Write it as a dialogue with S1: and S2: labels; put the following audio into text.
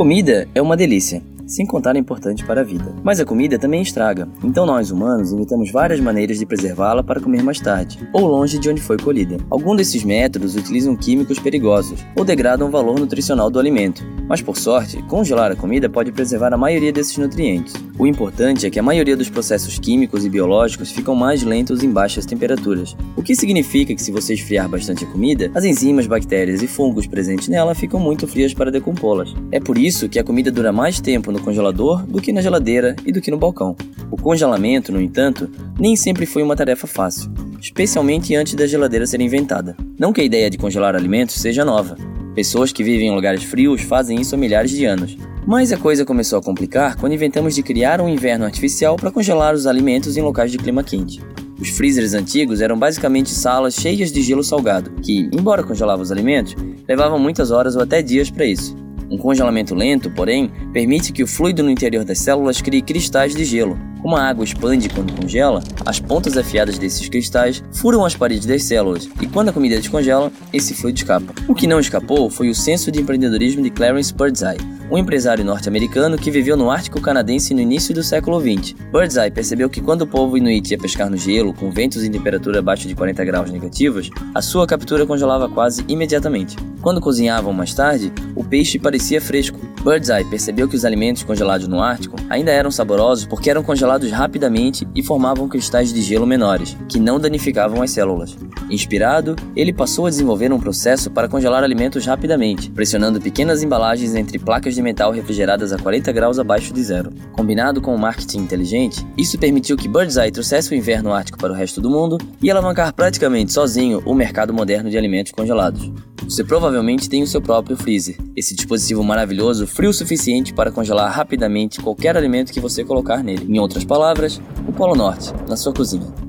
S1: Comida é uma delícia sem contar é importante para a vida. Mas a comida também estraga, então nós humanos inventamos várias maneiras de preservá-la para comer mais tarde, ou longe de onde foi colhida. Alguns desses métodos utilizam químicos perigosos ou degradam o valor nutricional do alimento, mas por sorte, congelar a comida pode preservar a maioria desses nutrientes. O importante é que a maioria dos processos químicos e biológicos ficam mais lentos em baixas temperaturas, o que significa que se você esfriar bastante a comida, as enzimas, bactérias e fungos presentes nela ficam muito frias para decompô-las. É por isso que a comida dura mais tempo no no congelador do que na geladeira e do que no balcão. O congelamento, no entanto, nem sempre foi uma tarefa fácil, especialmente antes da geladeira ser inventada. Não que a ideia de congelar alimentos seja nova. Pessoas que vivem em lugares frios fazem isso há milhares de anos. Mas a coisa começou a complicar quando inventamos de criar um inverno artificial para congelar os alimentos em locais de clima quente. Os freezers antigos eram basicamente salas cheias de gelo salgado, que, embora congelavam os alimentos, levavam muitas horas ou até dias para isso. Um congelamento lento, porém, permite que o fluido no interior das células crie cristais de gelo. Como a água expande quando congela, as pontas afiadas desses cristais furam as paredes das células, e quando a comida descongela, esse fluido escapa. O que não escapou foi o senso de empreendedorismo de Clarence Birdseye, um empresário norte-americano que viveu no Ártico canadense no início do século XX. Birdseye percebeu que quando o povo inuit ia pescar no gelo, com ventos em temperatura abaixo de 40 graus negativos, a sua captura congelava quase imediatamente. Quando cozinhavam mais tarde, o peixe parecia fresco. Birdseye percebeu que os alimentos congelados no Ártico ainda eram saborosos porque eram congelados rapidamente e formavam cristais de gelo menores, que não danificavam as células. Inspirado, ele passou a desenvolver um processo para congelar alimentos rapidamente, pressionando pequenas embalagens entre placas de metal refrigeradas a 40 graus abaixo de zero. Combinado com o marketing inteligente, isso permitiu que Birdseye trouxesse o inverno ártico para o resto do mundo e alavancar praticamente sozinho o mercado moderno de alimentos congelados. Você provavelmente tem o seu próprio freezer, esse dispositivo maravilhoso frio o suficiente para congelar rapidamente qualquer alimento que você colocar nele. Em outras palavras, o Polo Norte, na sua cozinha.